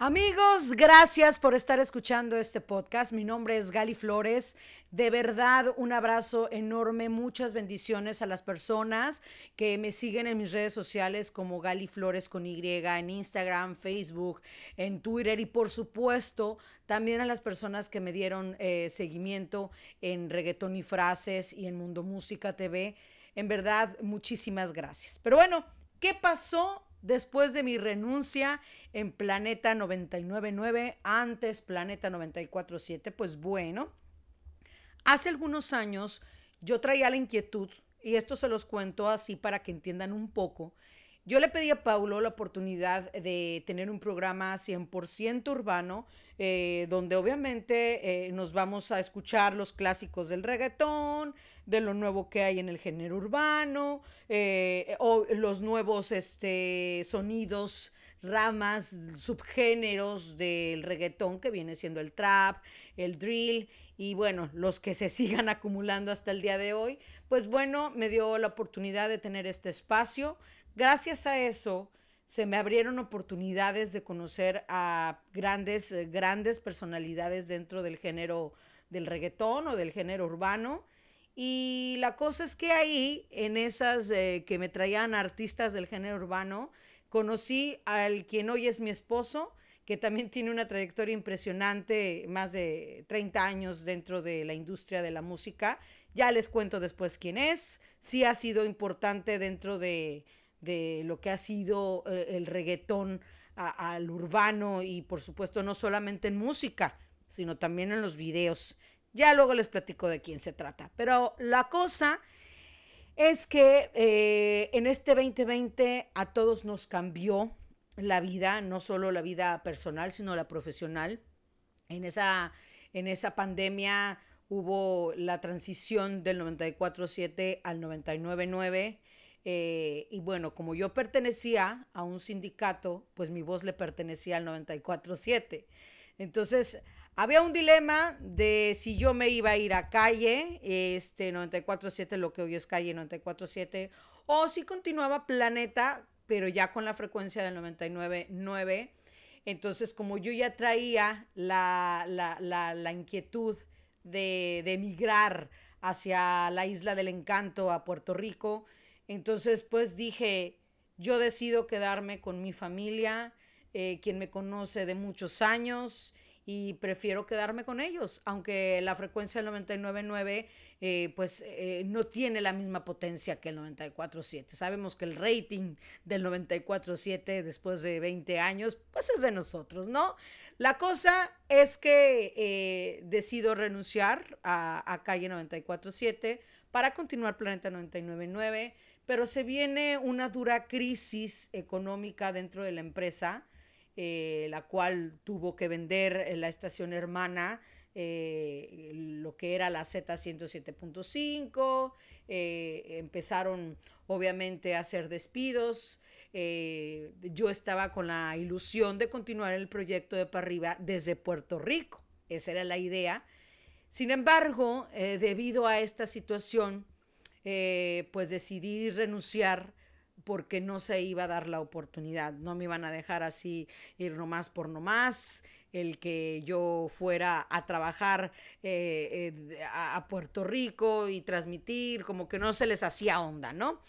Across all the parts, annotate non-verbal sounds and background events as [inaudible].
Amigos, gracias por estar escuchando este podcast. Mi nombre es Gali Flores. De verdad, un abrazo enorme, muchas bendiciones a las personas que me siguen en mis redes sociales como Gali Flores con Y, en Instagram, Facebook, en Twitter y por supuesto también a las personas que me dieron eh, seguimiento en Reggaetón y Frases y en Mundo Música TV. En verdad, muchísimas gracias. Pero bueno, ¿qué pasó después de mi renuncia en Planeta 999, antes Planeta 947, pues bueno, hace algunos años yo traía la inquietud, y esto se los cuento así para que entiendan un poco, yo le pedí a Paulo la oportunidad de tener un programa 100% urbano, eh, donde obviamente eh, nos vamos a escuchar los clásicos del reggaetón, de lo nuevo que hay en el género urbano, eh, o los nuevos este, sonidos ramas, subgéneros del reggaetón que viene siendo el trap, el drill y bueno, los que se [laughs] sigan acumulando hasta el día de hoy, pues bueno, me dio la oportunidad de tener este espacio. Gracias a eso se me abrieron oportunidades de conocer a grandes, eh, grandes personalidades dentro del género del reggaetón o del género urbano. Y la cosa es que ahí, en esas eh, que me traían artistas del género urbano, conocí al quien hoy es mi esposo, que también tiene una trayectoria impresionante, más de 30 años dentro de la industria de la música. Ya les cuento después quién es. Sí ha sido importante dentro de, de lo que ha sido eh, el reggaetón al urbano y por supuesto no solamente en música, sino también en los videos. Ya luego les platico de quién se trata. Pero la cosa es que eh, en este 2020 a todos nos cambió la vida, no solo la vida personal, sino la profesional. En esa, en esa pandemia hubo la transición del 94.7 al 99.9 eh, y bueno, como yo pertenecía a un sindicato, pues mi voz le pertenecía al 94.7. Entonces, había un dilema de si yo me iba a ir a calle, este 94.7, lo que hoy es calle 94.7, o si continuaba Planeta, pero ya con la frecuencia del 99.9. Entonces, como yo ya traía la, la, inquietud de, de emigrar hacia la isla del encanto, a Puerto Rico, entonces, pues dije, yo decido quedarme con mi familia, eh, quien me conoce de muchos años, y prefiero quedarme con ellos, aunque la frecuencia del 99.9 eh, pues eh, no tiene la misma potencia que el 94.7. Sabemos que el rating del 94.7 después de 20 años pues es de nosotros, ¿no? La cosa es que decido renunciar a, a Calle 94.7 para continuar Planeta 99.9 pero se viene una dura crisis económica dentro de la empresa, eh, la cual tuvo que vender eh, la estación hermana, eh, lo que era la Z107.5, empezaron obviamente a hacer despidos. yo estaba con la ilusión de continuar el proyecto de para arriba desde Puerto Rico. Esa era la idea. Sin embargo, debido a esta situación, eh, pues decidí renunciar porque no se iba a dar la oportunidad, no me iban a dejar así ir nomás por nomás, el que yo fuera a trabajar eh, eh, a Puerto Rico y transmitir, como que no se les hacía onda, ¿no?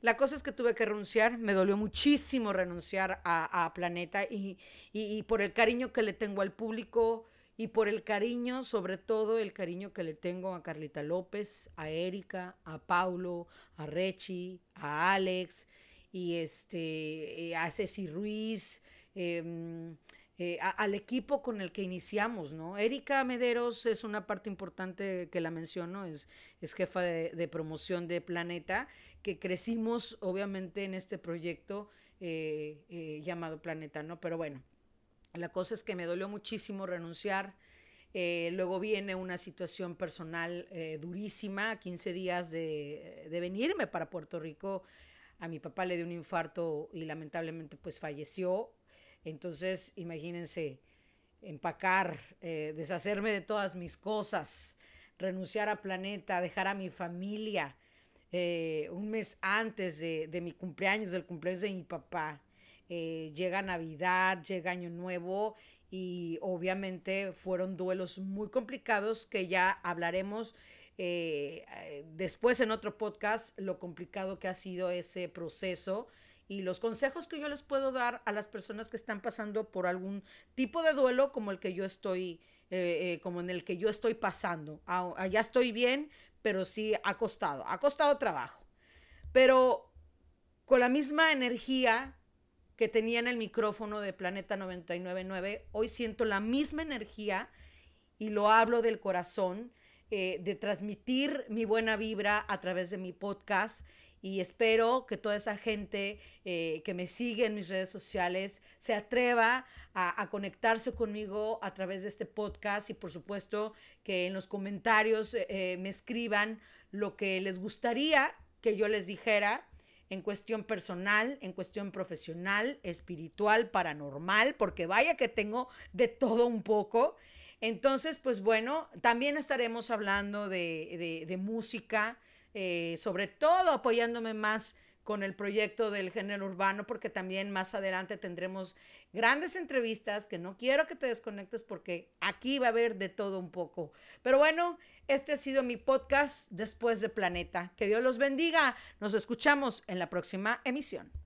La cosa es que tuve que renunciar, me dolió muchísimo renunciar a, Planeta y, y, por el cariño que le tengo al público, y por el cariño, sobre todo el cariño que le tengo a Carlita López, a Erika, a Paulo, a Rechi, a Alex y este, eh, a Ceci Ruiz, em, eh, al equipo con el que iniciamos, ¿no? Erika Mederos es una parte importante que la menciono, es, es jefa de, promoción de Planeta, que crecimos obviamente en este proyecto eh, llamado Planeta, ¿no? Pero bueno, la cosa es que me dolió muchísimo renunciar. Eh, luego viene una situación personal eh, durísima, 15 días de, venirme para Puerto Rico. A mi papá le dio un infarto y lamentablemente pues falleció. Entonces, imagínense, empacar, eh, deshacerme de todas mis cosas, renunciar a Planeta, dejar a mi familia un mes antes de, de mi cumpleaños, del cumpleaños de mi papá eh, llega Navidad, llega Año Nuevo y obviamente fueron duelos muy complicados que ya hablaremos eh, eh, después en otro podcast lo complicado que ha sido ese proceso y los consejos que yo les puedo dar a las personas que están pasando por algún tipo de duelo como el que yo estoy, como en el que yo estoy pasando. Allá estoy bien, pero sí ha costado, ha costado trabajo. Pero con la misma energía que tenía en el micrófono de Planeta 999, hoy siento la misma energía y lo hablo del corazón, eh, de transmitir mi buena vibra a través de mi podcast y espero que toda esa gente eh, que me sigue en mis redes sociales se atreva a, conectarse conmigo a través de este podcast y por supuesto que en los comentarios eh, me escriban lo que les gustaría que yo les dijera en cuestión personal, en cuestión profesional, espiritual, paranormal, porque vaya que tengo de todo un poco. Entonces, pues bueno, también estaremos hablando de, música, eh, sobre todo apoyándome más con el proyecto del género urbano, porque también más adelante tendremos grandes entrevistas que no quiero que te desconectes porque aquí va a haber de todo un poco. Pero bueno, este ha sido mi podcast después de Planeta. Que Dios los bendiga. Nos escuchamos en la próxima emisión.